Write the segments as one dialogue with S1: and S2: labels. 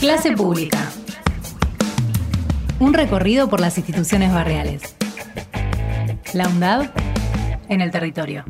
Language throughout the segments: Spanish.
S1: Clase pública. Un recorrido por las instituciones barriales. La UNDAD en el territorio.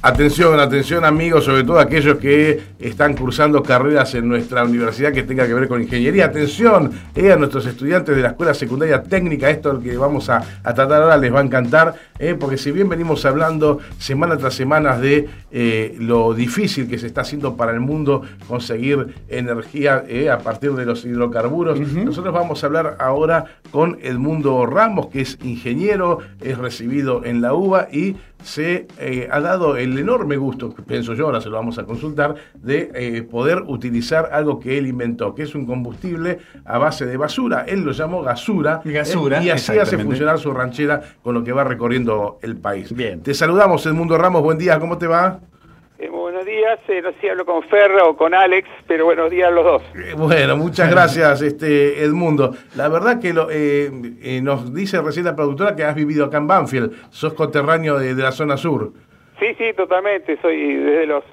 S2: Atención, atención amigos, sobre todo aquellos que están cursando carreras en nuestra universidad que tenga que ver con ingeniería. Atención eh, a nuestros estudiantes de la Escuela Secundaria Técnica, esto que vamos a, tratar ahora les va a encantar, eh, porque si bien venimos hablando semana tras semana de eh, lo difícil que se está haciendo para el mundo conseguir energía a partir de los hidrocarburos, nosotros vamos a hablar ahora con Edmundo Ramos, que es ingeniero, es recibido en la UBA y se eh, ha dado el enorme gusto, pienso yo, ahora se lo vamos a consultar, de eh, poder utilizar algo que él inventó, que es un combustible a base de basura. Él lo llamó gasura,
S3: ¿eh? gasura
S2: y así hace funcionar su ranchera con lo que va recorriendo el país. Bien. Te saludamos, Edmundo Ramos, buen día, ¿cómo te va?
S4: Eh, buenos días, eh, no sé si hablo con Ferra o con Alex, pero buenos días a los dos.
S2: Eh, bueno, muchas gracias, este Edmundo. La verdad que lo, nos dice recién la productora que has vivido acá en Banfield, sos coterráneo de, la zona sur.
S4: Sí, sí, totalmente. Soy desde los,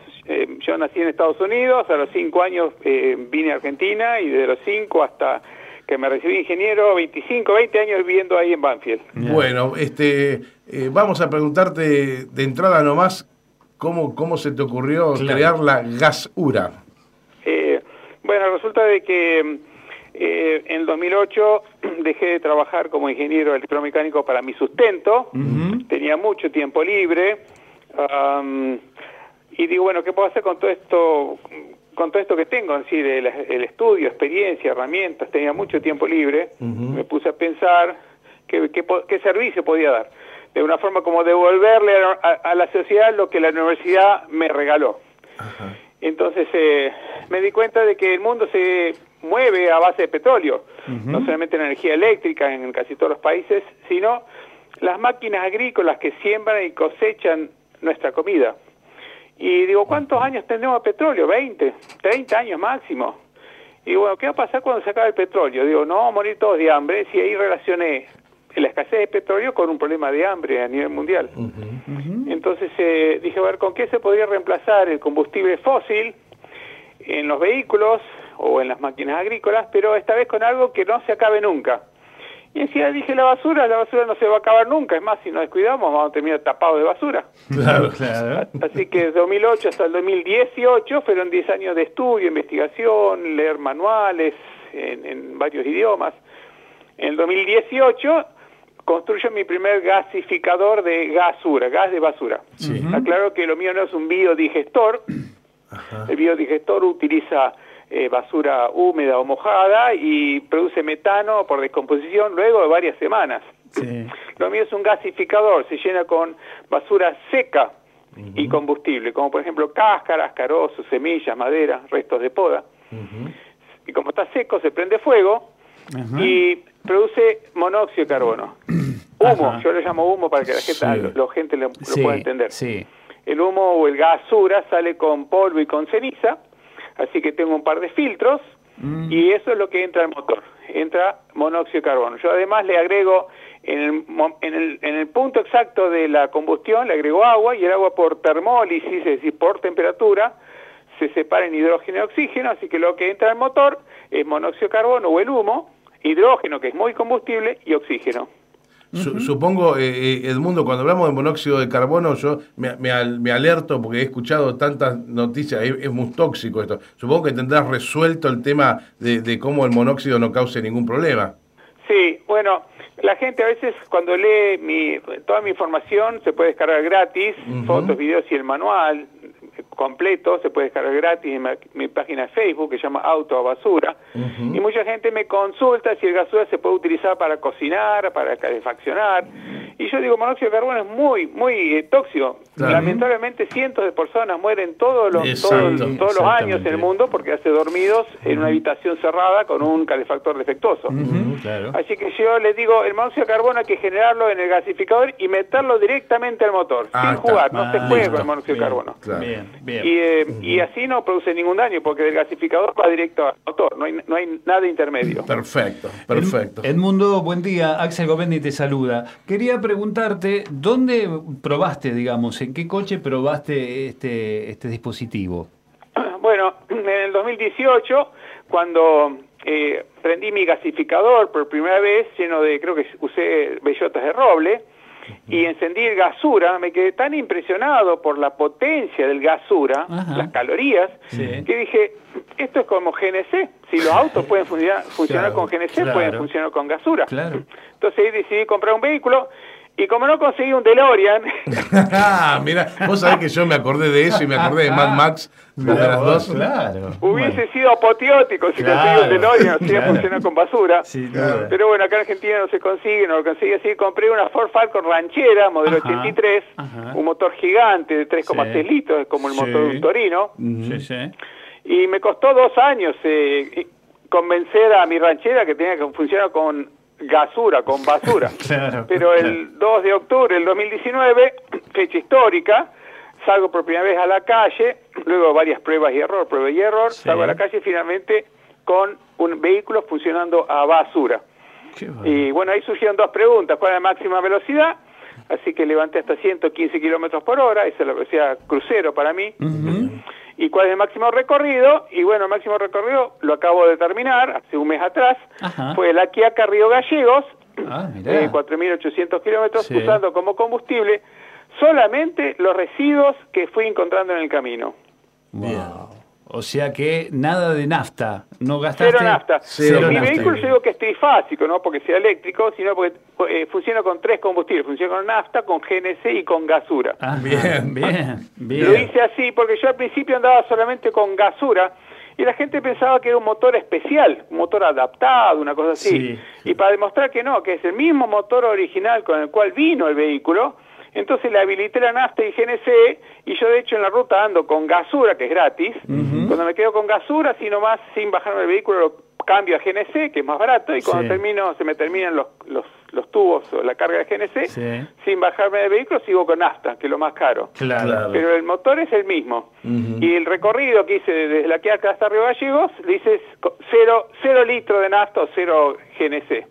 S4: yo nací en Estados Unidos, a los cinco años vine a Argentina y desde los cinco hasta que me recibí ingeniero, 25, 20 años viviendo ahí en Banfield.
S2: Bueno, este, vamos a preguntarte de entrada nomás ¿Cómo, cómo se te ocurrió crear la gasura?
S4: Eh, bueno, resulta de que eh, en el 2008 dejé de trabajar como ingeniero electromecánico para mi sustento, tenía mucho tiempo libre y digo, bueno, ¿qué puedo hacer con todo esto con todo esto que tengo, es decir, el, estudio, experiencia, herramientas, tenía mucho tiempo libre, me puse a pensar qué, qué servicio podía dar. De una forma como devolverle a, la sociedad lo que la universidad me regaló. Entonces eh, me di cuenta de que el mundo se mueve a base de petróleo, no solamente la energía eléctrica en casi todos los países, sino las máquinas agrícolas que siembran y cosechan nuestra comida. Y digo, ¿cuántos años tendremos petróleo? 20, 30 años máximo. Y bueno, ¿qué va a pasar cuando se acabe el petróleo? Digo, no vamos a morir todos de hambre. Si ahí relacioné la escasez de petróleo con un problema de hambre a nivel mundial. Entonces eh, dije, a ver, ¿con qué se podría reemplazar el combustible fósil en los vehículos o en las máquinas agrícolas, pero esta vez con algo que no se acabe nunca? Y encima dije la basura, la basura no se va a acabar nunca, es más, si nos descuidamos vamos a terminar tapados de basura.
S2: Claro, claro.
S4: Así que desde 2008 hasta el 2018 fueron 10 años de estudio, investigación, leer manuales en, en varios idiomas. En el 2018 construyo mi primer gasificador de gasura, gas de basura. Aclaro que lo mío no es un biodigestor. El biodigestor utiliza eh, basura húmeda o mojada y produce metano por descomposición luego de varias semanas. Lo mío es un gasificador, se llena con basura seca y combustible, como por ejemplo cáscaras, carozos, semillas, madera, restos de poda. Y como está seco, se prende fuego y produce monóxido de carbono. Humo, yo le llamo humo para que la gente, la gente lo, pueda entender. El humo o el gasura sale con polvo y con ceniza, así que tengo un par de filtros mm. y eso es lo que entra al motor, entra monóxido de carbono. Yo además le agrego en el, en el, en el punto exacto de la combustión, le agrego agua y el agua por termólisis, es decir, por temperatura, se separa en hidrógeno y oxígeno, así que lo que entra al motor es monóxido de carbono o el humo, hidrógeno, que es muy combustible, y oxígeno.
S2: Supongo, eh, eh, Edmundo, cuando hablamos de monóxido de carbono, yo me, me, alerto porque he escuchado tantas noticias, es, muy tóxico esto. Supongo que tendrás resuelto el tema de, cómo el monóxido no cause ningún problema.
S4: Sí, bueno, la gente a veces cuando lee mi, toda mi información se puede descargar gratis, fotos, videos y el manual completo, se puede descargar gratis en mi, página de Facebook que se llama Auto a Basura. Y mucha gente me consulta si el gasura se puede utilizar para cocinar, para calefaccionar. Y yo digo, monóxido de carbono es muy, muy eh, tóxico. Lamentablemente cientos de personas mueren todos los, todos, los años en el mundo porque hace dormidos en una habitación cerrada con un calefactor defectuoso. Así que yo les digo, el monóxido de carbono hay que generarlo en el gasificador y meterlo directamente al motor, ah, sin jugar, no se juega con el monóxido de carbono. Y, eh, y, así no produce ningún daño porque el gasificador va directo al motor, no hay, no hay nada intermedio.
S2: Perfecto, perfecto.
S3: Edmundo, buen día, Axel Govendi te saluda. Quería preguntarte, ¿dónde probaste, digamos, en qué coche probaste este, este dispositivo?
S4: Bueno, en el 2018, cuando eh, prendí mi gasificador por primera vez, lleno de, creo que usé bellotas de roble, y encendí el gasura, me quedé tan impresionado por la potencia del gasura,
S3: Ajá.
S4: las calorías,
S3: Sí.
S4: que dije, esto es como GNC, si los autos pueden funcionar, funcionar
S2: Claro,
S4: con GNC,
S3: claro.
S4: pueden funcionar con gasura.
S3: Claro.
S4: Entonces decidí comprar un vehículo, y como no conseguí un DeLorean,
S2: Ah, mira, vos sabés que yo me acordé de eso y me acordé de Mad Max, de las dos.
S3: Claro.
S4: hubiese
S3: Bueno,
S4: sido apoteótico si
S3: Claro,
S4: conseguí un DeLorean, si iba a
S3: claro.
S4: funcionar con basura.
S3: sin
S2: Claro.
S4: Pero bueno, acá en Argentina no se consigue, no lo conseguí así. Compré una Ford Falcon ranchera, modelo
S3: Ajá,
S4: 83,
S3: ajá.
S4: un motor gigante de 3,6
S3: Sí.
S4: litros, es como el
S3: Sí.
S4: motor de un Torino.
S3: Sí, sí.
S4: Y me costó dos años eh, convencer a mi ranchera que tenía que funcionar con gasura, con basura.
S3: Claro,
S4: Pero el 2 de octubre del 2019, fecha histórica, salgo por primera vez a la calle, luego varias pruebas y error, prueba y error,
S3: Sí.
S4: salgo a la calle finalmente con un vehículo funcionando a basura.
S3: Bueno.
S4: Y bueno, ahí surgieron dos preguntas. ¿Cuál es la máxima velocidad? Así que levanté hasta 115 kilómetros por hora, esa es la velocidad crucero para mí. ¿Y cuál es el máximo recorrido? Y bueno, el máximo recorrido lo acabo de terminar hace un mes atrás.
S3: Ajá.
S4: Fue la Quiaca Río Gallegos,
S3: Ah, mirá.
S4: eh, 4.800 kilómetros,
S3: Sí.
S4: usando como combustible solamente los residuos que fui encontrando en el camino.
S3: Wow. O sea que nada de nafta. No gastaste.
S4: Cero nafta.
S3: Cero
S4: Mi
S3: nafta.
S4: vehículo yo digo que es trifásico, no porque sea eléctrico, sino porque eh, funciona con tres combustibles. Funciona con nafta, con GNC y con gasura.
S3: Ajá,
S2: Bien.
S3: bien, bien.
S4: Lo hice así porque yo al principio andaba solamente con gasura y la gente pensaba que era un motor especial, un motor adaptado, una cosa así.
S3: Sí.
S4: Y para demostrar que no, que es el mismo motor original con el cual vino el vehículo, entonces le habilité la nafta y GNC y yo de hecho en la ruta ando con gasura, que es gratis. Cuando me quedo con gasura, así nomás, sin bajarme el vehículo, lo cambio a GNC, que es más barato, y cuando
S3: Sí.
S4: termino, se me terminan los, los, los tubos o la carga de GNC,
S3: Sí.
S4: sin bajarme del vehículo sigo con nafta, que es lo más caro.
S3: Claro.
S4: Pero el motor es el mismo. Y el recorrido que hice desde la Quiaca hasta Río Gallegos, dices cero, cero litros de nafta o cero GNC.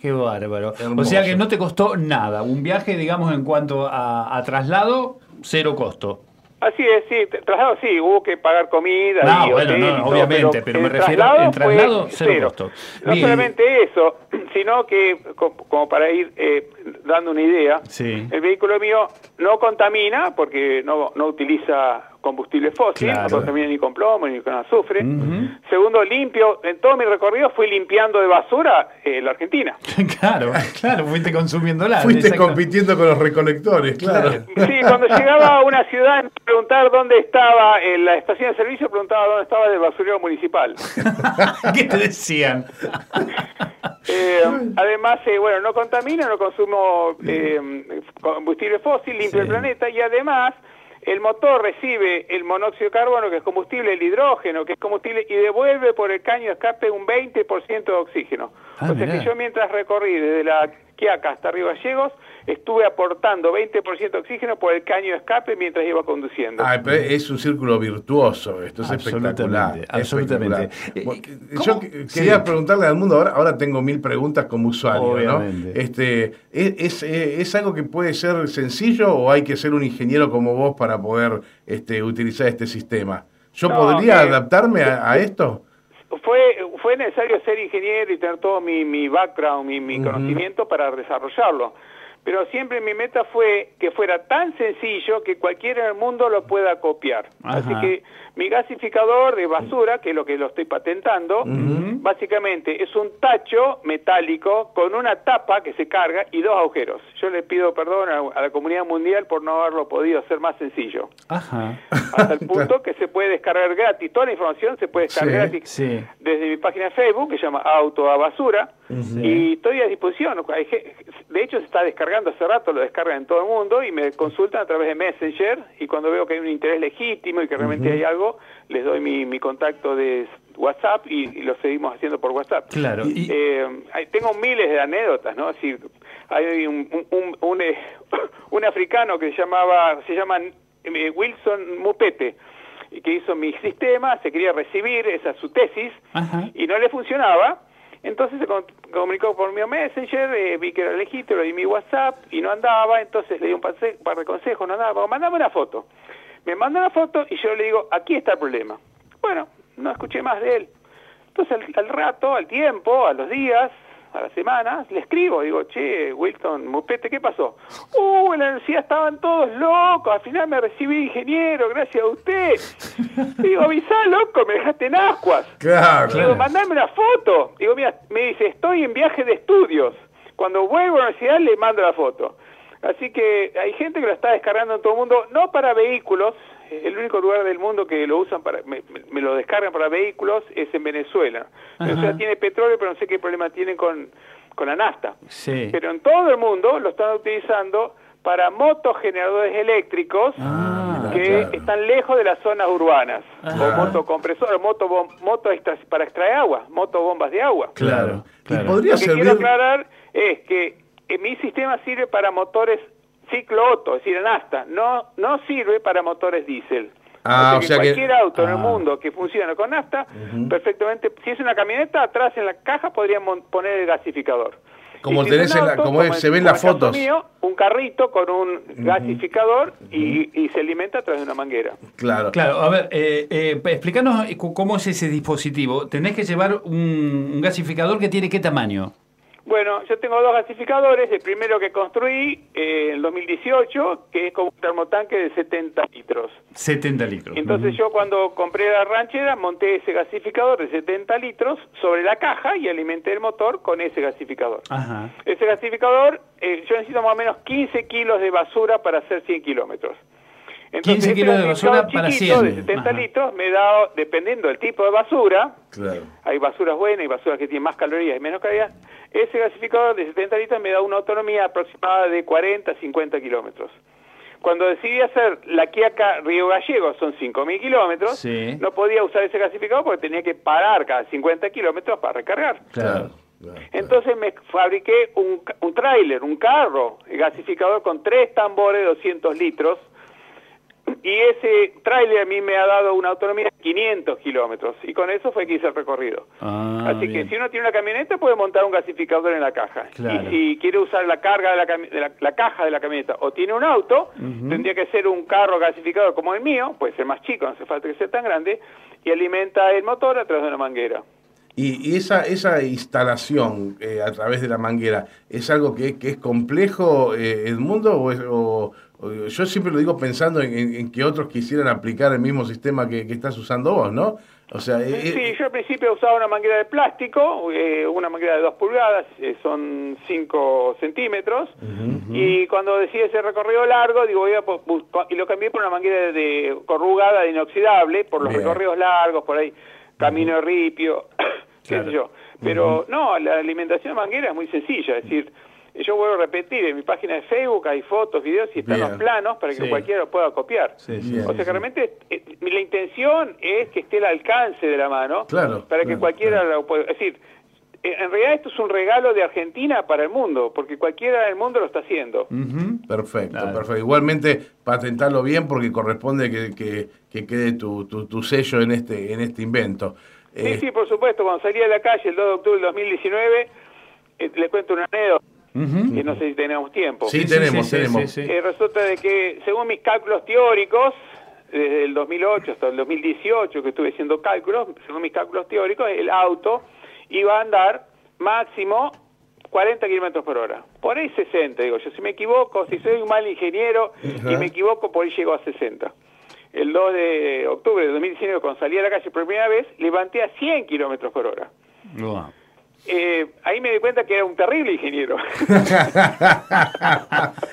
S3: Qué bárbaro.
S2: Hermoso.
S3: O sea que no te costó nada. Un viaje, digamos, en cuanto a, a traslado, cero costo.
S4: Así es, sí, traslado sí, hubo que pagar comida
S3: No,
S4: y
S3: bueno,
S4: hotel
S3: no, obviamente, pero me
S4: el
S3: refiero-
S4: traslado
S3: en traslado,
S4: fue
S3: cero costo.
S4: No
S3: Bien.
S4: solamente eso, sino que, co- como para ir eh, dando una idea,
S3: Sí.
S4: el vehículo mío no contamina porque no, no utiliza combustible fósil,
S3: Claro.
S4: no contamina ni con plomo ni con azufre. Segundo, limpio, en todo mi recorrido fui limpiando de basura eh, la Argentina.
S3: claro, claro, fuiste consumiéndola.
S2: Fuiste
S3: exacto.
S2: compitiendo con los recolectores, claro.
S4: Sí, cuando llegaba a una ciudad, preguntar dónde estaba eh, la estación de servicio, preguntaba dónde estaba el basurero municipal.
S3: ¿Qué te decían?
S4: Eh, además, eh, bueno, no contamina, no consumo eh, combustible fósil, limpio
S3: Sí.
S4: el planeta y además el motor recibe el monóxido de carbono, que es combustible, el hidrógeno, que es combustible, y devuelve por el caño de escape un 20% de oxígeno.
S3: Ah,
S4: o sea
S3: mirá.
S4: que yo mientras recorrí desde la Quiaca hasta Río Gallegos, estuve aportando 20% de oxígeno por el caño de escape mientras iba conduciendo.
S2: Ah, pero es un círculo virtuoso, esto es espectacular.
S3: Absolutamente,
S2: espectacular.
S3: Eh.
S2: Yo
S3: Sí.
S2: quería preguntarle al mundo, ahora, ahora tengo mil preguntas como usuario,
S3: Obviamente.
S2: ¿no? Este, ¿es, es, eh, es algo que puede ser sencillo o hay que ser un ingeniero como vos para poder este, utilizar este sistema? ¿Yo
S4: No,
S2: podría
S4: eh,
S2: adaptarme a, a esto?
S4: fue fue necesario ser ingeniero y tener todo mi, mi background, mi, mi conocimiento para desarrollarlo. Pero siempre mi meta fue que fuera tan sencillo que cualquiera en el mundo lo pueda copiar.
S3: Ajá.
S4: Así que mi gasificador de basura, que es lo que lo estoy patentando, básicamente es un tacho metálico con una tapa que se carga y dos agujeros. Yo le pido perdón a, a la comunidad mundial por no haberlo podido hacer más sencillo.
S3: Ajá.
S4: Hasta el punto que se puede descargar gratis. Toda la información se puede descargar
S2: Sí,
S4: gratis
S3: sí.
S4: desde mi página de Facebook, que se llama Auto a Basura, y estoy a disposición. De hecho, se está descargando hace rato, lo descargan en todo el mundo y me consultan a través de Messenger. Y cuando veo que hay un interés legítimo y que realmente hay algo, les doy mi, mi contacto de WhatsApp y, y lo seguimos haciendo por WhatsApp.
S3: Claro. Y,
S4: Eh, tengo miles de anécdotas, ¿no? Así, hay un, un, un, un, eh, un africano que se llamaba, se llama eh, Wilson Mupete, y que hizo mi sistema, se quería recibir, esa es su tesis,
S3: Ajá.
S4: y no le funcionaba. Entonces se comunicó por mi Messenger, eh, vi que era legítimo, le di mi WhatsApp y no andaba, entonces le di un par de consejos, no andaba, mandame una foto. Me manda una foto y yo le digo, aquí está el problema. Bueno, no escuché más de él. Entonces al, al rato, al tiempo, a los días, a las semanas, le escribo, digo, che, Wilton Mupete, ¿qué pasó? Uh, en la universidad estaban todos locos, al final me recibí ingeniero, gracias a usted. digo, avisá, loco, me dejaste en ascuas.
S2: Claro.
S4: Digo, mandame una foto. Digo, mira, me dice, estoy en viaje de estudios. Cuando vuelvo a la universidad le mando la foto. Así que hay gente que lo está descargando en todo el mundo, no para vehículos, el único lugar del mundo que lo usan para, me, me lo descargan para vehículos es en Venezuela. Venezuela tiene petróleo, pero no sé qué problema tienen con, con la nafta.
S3: Sí.
S4: Pero en todo el mundo lo están utilizando para motogeneradores eléctricos
S3: Ah,
S4: que
S2: claro.
S4: están lejos de las zonas urbanas.
S3: Ajá.
S4: O motocompresores, moto, moto extra- para extraer agua, motobombas de agua.
S3: Claro,
S2: Y
S3: claro.
S2: podría
S4: Lo que quiero aclarar es que eh, mi sistema sirve para motores ciclo Otto, es decir, en asta, no, no sirve para motores diésel.
S2: Ah,
S4: o
S2: o
S4: sea
S2: sea
S4: que
S2: que-
S4: cualquier auto en el
S3: Ah.
S4: mundo que funcione con nafta, perfectamente, si es una camioneta, atrás en la caja podrían poner el gasificador.
S2: Como
S4: si
S2: tenés en la- como es- se ven las fotos.
S4: mío, un carrito con un gasificador y, y se alimenta a través de una manguera.
S2: Claro.
S3: Claro, a ver, eh, eh, explícanos eh, cómo es ese dispositivo. Tenés que llevar un, un gasificador que tiene qué tamaño.
S4: Bueno, yo tengo dos gasificadores. El primero que construí eh, en el 2018, que es como un termotanque de 70 litros.
S3: 70 litros.
S4: Entonces yo cuando compré la ranchera monté ese gasificador de 70 litros sobre la caja y alimenté el motor con ese gasificador.
S3: Ajá.
S4: Ese gasificador, eh, yo necesito más o menos 15 kilos de basura para hacer 100 kilómetros.
S3: 15
S4: ese
S3: kilos de basura para
S4: chiquito
S3: 100.
S4: de 70
S3: Ajá.
S4: litros me da, dependiendo del tipo de basura,
S2: Claro.
S4: hay basuras buenas y basuras que tienen más calorías y menos calorías. Ese gasificador de 70 litros me da una autonomía aproximada de 40 a 50 kilómetros. Cuando decidí hacer la Quiaca Río Gallego, son 5.000 kilómetros,
S3: Sí.
S4: no podía usar ese gasificador porque tenía que parar cada 50 kilómetros para recargar.
S3: Claro.
S2: claro.
S4: Entonces me fabriqué un, un tráiler, un carro gasificador con tres tambores de 200 litros y ese tráiler a mí me ha dado una autonomía de 500 kilómetros y con eso fue que hice el recorrido.
S3: Ah,
S4: Así
S3: bien.
S4: que si uno tiene una camioneta puede montar un gasificador en la caja.
S3: Claro.
S4: Y si quiere usar la carga de la, cami- de la, la caja de la camioneta o tiene un auto, tendría que ser un carro gasificador como el mío, puede ser más chico, no hace falta que sea tan grande, y alimenta el motor a través de una manguera.
S2: Y, y esa, esa instalación eh, a través de la manguera, ¿es algo que, que es complejo, eh, Edmundo? O es- o- yo siempre lo digo pensando en, en- en que otros quisieran aplicar el mismo sistema que, que estás usando vos, ¿no? O sea, eh,
S4: Sí,
S2: eh,
S4: yo al principio usaba una manguera de plástico, eh, una manguera de 2 pulgadas, eh, son 5 centímetros, y cuando decidí ese recorrido largo, digo, voy a y lo cambié por una manguera de corrugada de inoxidable, por los
S2: Bien.
S4: recorridos largos, por ahí, camino de ripio, qué sé yo. Pero no, la alimentación de manguera es muy sencilla, es decir, yo vuelvo a repetir, en mi página de Facebook hay fotos, videos y están
S2: Bien.
S4: los planos para que
S3: Sí.
S4: cualquiera lo pueda copiar.
S3: Sí, sí.
S4: O sea que realmente eh, la intención es que esté al alcance de la mano
S2: Claro,
S4: para que
S2: claro,
S4: cualquiera
S2: claro.
S4: lo pueda. Es decir, eh, en realidad esto es un regalo de Argentina para el mundo, porque cualquiera del mundo lo está haciendo.
S2: Perfecto,
S3: Claro.
S2: perfecto. Igualmente, patentarlo bien porque corresponde que, que, que quede tu, tu, tu sello en este, en este invento.
S4: Sí,
S2: Eh,
S4: sí, por supuesto, cuando salí a la calle el 2 de octubre del 2019, eh, les cuento una anécdota,
S3: Ujú.
S4: que no sé si tenemos tiempo.
S2: Sí,
S3: Sí,
S2: tenemos,
S3: sí,
S2: tenemos.
S3: sí, sí.
S4: Eh, resulta de que, según mis cálculos teóricos, desde el 2008 hasta el 2018 que estuve haciendo cálculos, según mis cálculos teóricos, el auto iba a andar máximo 40 kilómetros por hora. Por ahí 60, digo yo. Si me equivoco, si soy un mal ingeniero y me equivoco, por ahí llego a 60. El 2 de octubre de 2019, cuando salí a la calle por primera vez, levanté a 100 kilómetros por hora.
S3: Wow.
S4: Eh, ahí me di cuenta que era un terrible ingeniero.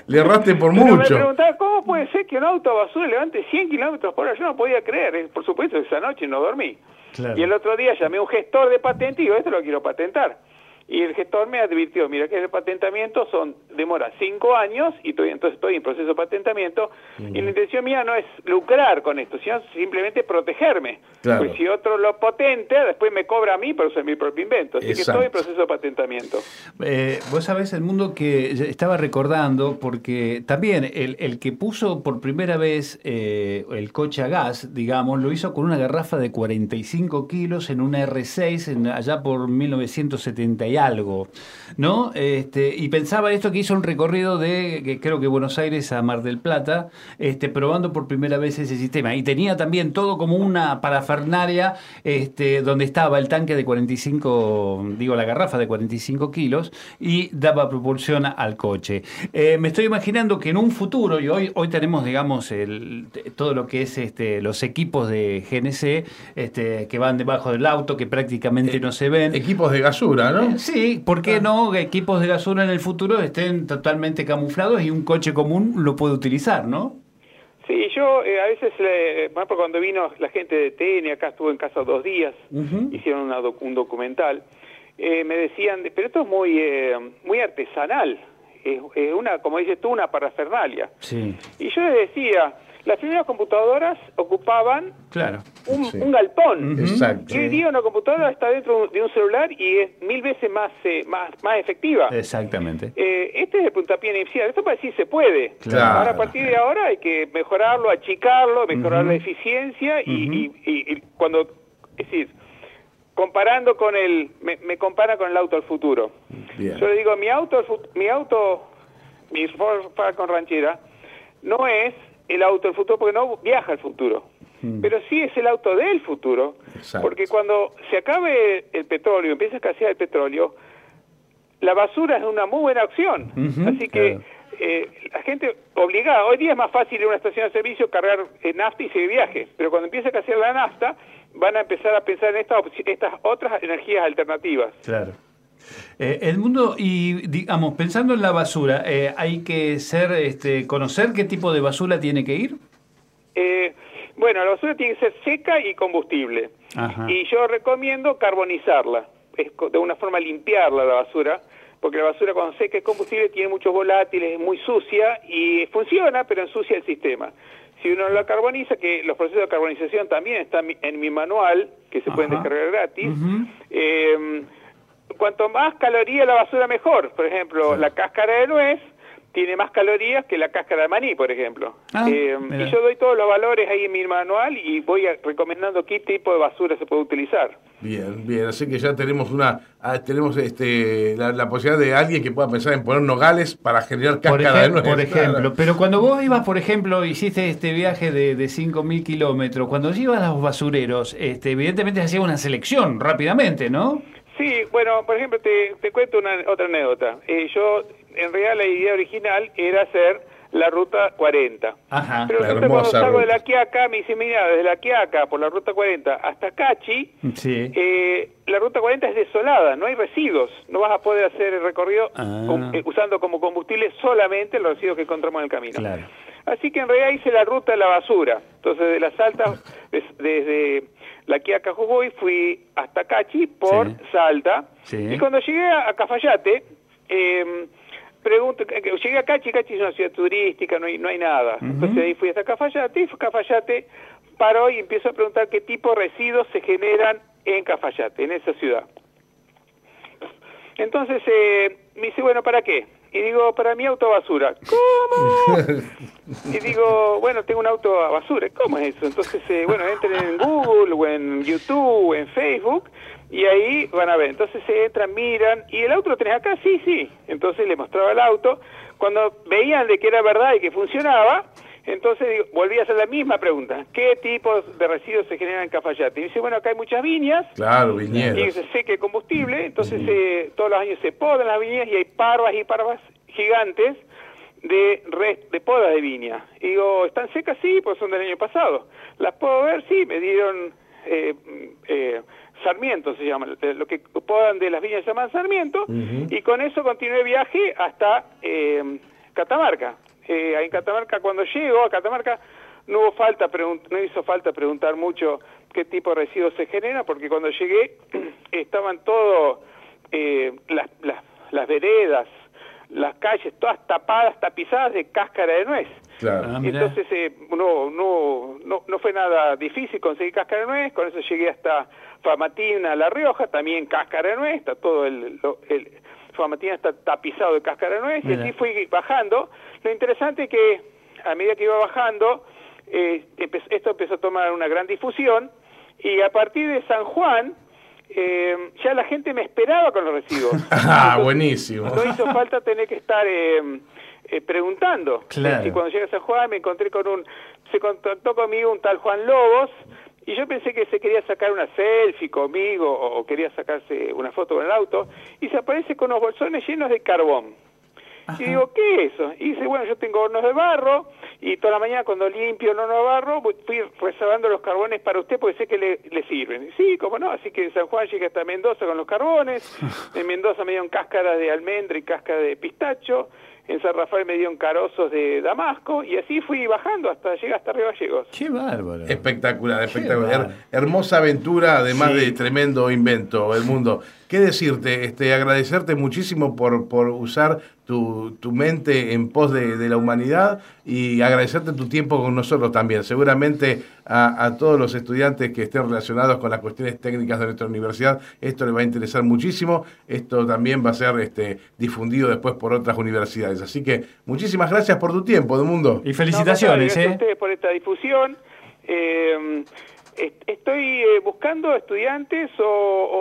S2: Le erraste por
S4: Pero me
S2: mucho.
S4: preguntaba, ¿cómo puede ser que un auto a basura levante 100 kilómetros por hora? Yo no podía creer. eh, Por supuesto, esa noche no dormí.
S3: Claro.
S4: Y el otro día llamé a un gestor de patente y digo, esto lo quiero patentar. Y el gestor me advirtió, mira que el patentamiento son demora cinco años y estoy, entonces estoy en proceso de patentamiento y la intención mía no es lucrar con esto, sino simplemente protegerme.
S2: Claro.
S4: Pues si otro lo patenta, después me cobra a mí por usar mi propio invento. Así que estoy en proceso de patentamiento.
S3: Eh, vos sabés el mundo que estaba recordando, porque también el, el que puso por primera vez eh, el coche a gas, digamos, lo hizo con una garrafa de 45 kilos en una R6 en- allá por 1970 y algo, ¿no? Este, y pensaba esto que hizo un recorrido de, que creo que Buenos Aires a Mar del Plata, este, probando por primera vez ese sistema. Y tenía también todo como una parafernaria este, donde estaba el tanque de 45, digo, la garrafa de 45 kilos y daba propulsión al coche. Eh, me estoy imaginando que en un futuro, y hoy, hoy tenemos, digamos, el, todo lo que es este, los equipos de GNC este, que van debajo del auto, que prácticamente no se ven.
S2: Equipos de gasura, ¿no?
S3: Sí, ¿por qué no equipos de gasura en el futuro estén totalmente camuflados y un coche común lo puede utilizar, ¿no?
S4: Sí, yo eh, a veces, eh, por ejemplo, cuando vino la gente de TN, acá estuvo en casa dos días, hicieron una un documental, eh, me decían, pero esto es muy, eh, muy artesanal, es, es, una, como dices tú, una parafernalia.
S3: Sí.
S4: Y yo les decía, las primeras computadoras ocupaban
S3: Claro.
S4: un,
S2: Sí.
S4: un galpón.
S2: Exacto.
S4: Y hoy día una computadora está dentro de un celular y es mil veces más, eh, más, más efectiva.
S3: Exactamente.
S4: Eh, este es el puntapié inicial. Esto para decir se puede.
S2: Claro.
S4: Ahora a partir de ahora hay que mejorarlo, achicarlo, mejorar la eficiencia y, y- y- y cuando, es decir, comparando con el, me, me compara con el auto del futuro.
S2: Bien.
S4: Yo le digo, mi auto, mi auto, mi Ford Falcon ranchera, no es el auto del futuro porque no viaja al futuro. Pero sí es el auto del futuro,
S2: Exacto.
S4: porque cuando se acabe el petróleo, empieza a escasear el petróleo, la basura es una muy buena opción. Así que
S3: claro.
S4: eh, la gente obligada, hoy día es más fácil a una estación de servicio, cargar eh, nafta y seguir viaje, pero cuando empiece a escasear la nafta, van a empezar a pensar en estas, estas otras energías alternativas.
S3: Claro. Eh, Edmundo, y digamos, pensando en la basura, eh, hay que ser, este, conocer qué tipo de basura tiene que ir.
S4: Eh, bueno, la basura tiene que ser seca y combustible.
S3: Ajá.
S4: Y yo recomiendo carbonizarla, es de una forma limpiarla la basura, porque la basura cuando seca y combustible tiene muchos volátiles, es muy sucia y funciona, pero ensucia el sistema. Si uno la carboniza, que los procesos de carbonización también están en mi manual, que se pueden descargar gratis, eh, cuanto más caloría la basura mejor. Por ejemplo, la cáscara de nuez tiene más calorías que la cáscara de maní, por ejemplo.
S3: Ah,
S4: Eh, y yo doy todos los valores ahí en mi manual y voy a- recomendando qué tipo de basura se puede utilizar.
S2: Bien, bien, así que ya tenemos una ah, tenemos este la, la posibilidad de alguien que pueda pensar en poner nogales para generar
S3: Por,
S2: cáscara de
S3: ejem-
S2: nuez.
S3: por ejemplo,
S2: Claro.
S3: pero cuando vos ibas, por ejemplo, hiciste este viaje de, de 5.000 kilómetros, cuando ibas a los basureros, este, evidentemente hacía una selección rápidamente, ¿no?
S4: Sí, bueno, por ejemplo, te, te cuento una otra anécdota. Eh, yo, en realidad, la idea original era hacer la ruta 40.
S3: Ajá.
S4: Pero
S2: la
S4: cuando salgo de la Quiaca, me dice, mira, desde la Quiaca por la ruta 40 hasta Cachi,
S3: Sí.
S4: eh, la ruta 40 es desolada, no hay residuos, no vas a poder hacer el recorrido
S3: Ah.
S4: con- eh, usando como combustible solamente los residuos que encontramos en el camino.
S3: Claro.
S4: Así que en realidad hice la ruta de la basura. Entonces de las altas, des- desde la Quiaca Jujuy fui hasta Cachi por
S3: Sí.
S4: Salta.
S3: Sí.
S4: Y cuando llegué a, Cafayate, eh, pregunto, llegué a Cachi, Cachi es una ciudad turística, no hay, no hay nada. Entonces ahí fui hasta Cafayate y Cafayate paro y empiezo a preguntar qué tipo de residuos se generan en Cafayate, en esa ciudad. Entonces eh, me dice, bueno, ¿para qué? Y digo, para mi auto a basura. ¿Cómo? Y digo, bueno, tengo un auto a basura. ¿Cómo es eso? Entonces, eh, bueno, entren en Google o en YouTube o en Facebook y ahí van a ver. Entonces se entran, miran. ¿Y el auto lo tenés acá? Sí, sí. Entonces le mostraba el auto. Cuando veían de que era verdad y que funcionaba, entonces digo, volví a hacer la misma pregunta. ¿Qué tipos de residuos se generan en Cafayate? Y dice, bueno, acá hay muchas viñas
S2: Claro,
S4: y
S2: viñedos.
S4: se seque combustible, entonces eh, todos los años se podan las viñas y hay parvas y parvas gigantes de de podas de viña. Y digo, ¿están secas? Sí, pues son del año pasado. ¿Las puedo ver? Sí, me dieron eh, eh, sarmiento, se llama. eh, Lo que podan de las viñas se llaman sarmiento. Y con eso continué viaje hasta eh, Catamarca. Eh, ahí en Catamarca, cuando llego a Catamarca, no hubo falta no hizo falta preguntar mucho qué tipo de residuos se genera, porque cuando llegué estaban todos eh, las, las, las veredas, las calles, todas tapadas, tapizadas de cáscara de nuez.
S2: Claro.
S3: Ah.
S4: Entonces eh, no, no, no, no fue nada difícil conseguir cáscara de nuez, con eso llegué hasta Famatina, La Rioja, también cáscara de nuez, está todo el, lo- el Famatina está tapizado de cáscara de nuez, y así fui bajando. Lo interesante es que a medida que iba bajando, eh, empe- esto empezó a tomar una gran difusión, y a partir de San Juan, eh, ya la gente me esperaba con los recibos.
S2: ah, buenísimo.
S4: No hizo falta tener que estar eh, eh, preguntando.
S3: Claro.
S4: Y cuando llegué a San Juan me encontré con un... Se contactó conmigo un tal Juan Lobos y yo pensé que se quería sacar una selfie conmigo o quería sacarse una foto con el auto y se aparece con unos bolsones llenos de carbón. Y digo, ¿qué es eso? Y dice, bueno, yo tengo hornos de barro y toda la mañana cuando limpio el horno de barro voy- fui reservando los carbones para usted porque sé que le, le sirven. Y sí, cómo no, así que en San Juan llegué hasta Mendoza con los carbones, en Mendoza me dieron cáscaras de almendra y cáscara de pistacho, en San Rafael me dieron carozos de damasco y así fui bajando hasta llegar hasta Río Gallegos.
S3: Qué bárbaro.
S2: Espectacular, espectacular. Her- hermosa aventura, además
S3: Sí.
S2: de tremendo invento el mundo. ¿Qué decirte? Este, agradecerte muchísimo por, por usar tu, tu mente en pos de, de la humanidad y agradecerte tu tiempo con nosotros también. Seguramente a, a todos los estudiantes que estén relacionados con las cuestiones técnicas de nuestra universidad, esto les va a interesar muchísimo. Esto también va a ser este, difundido después por otras universidades. Así que muchísimas gracias por tu tiempo, de mundo.
S3: Y felicitaciones,
S4: No, gracias a
S3: ¿eh?
S4: ustedes por esta difusión. Eh, estoy eh, buscando estudiantes o,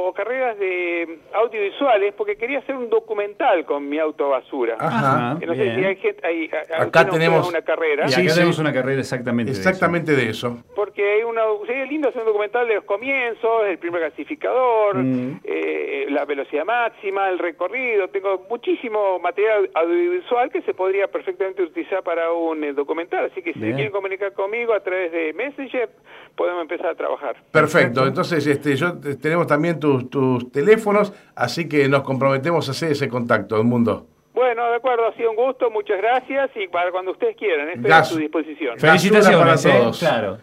S4: o carreras de audiovisuales porque quería hacer un documental con mi auto basura.
S2: Ajá.
S4: No sé
S3: bien.
S4: si hay gente, hay, hay-
S2: Acá tenemos-
S4: una carrera.
S3: Y acá
S2: sí.
S3: tenemos una carrera exactamente. de eso.
S2: Exactamente de eso.
S4: Porque hay una, sería lindo hacer un documental de los comienzos, el primer clasificador,
S3: Mm.
S4: eh, la velocidad máxima, el recorrido. Tengo muchísimo material audiovisual que se podría perfectamente utilizar para un eh, documental. Así que si
S3: Bien.
S4: quieren comunicar conmigo a través de Messenger, podemos empezar a trabajar.
S2: Perfecto, entonces este, yo te- tenemos también tus, tus teléfonos, así que nos comprometemos a hacer ese contacto del mundo.
S4: Bueno, de acuerdo, ha sido un gusto, muchas gracias y para cuando ustedes quieran, estoy
S2: Gas.
S4: a su disposición.
S2: Fe-
S3: Felicitaciones, ¿eh?
S2: todos.
S3: Claro.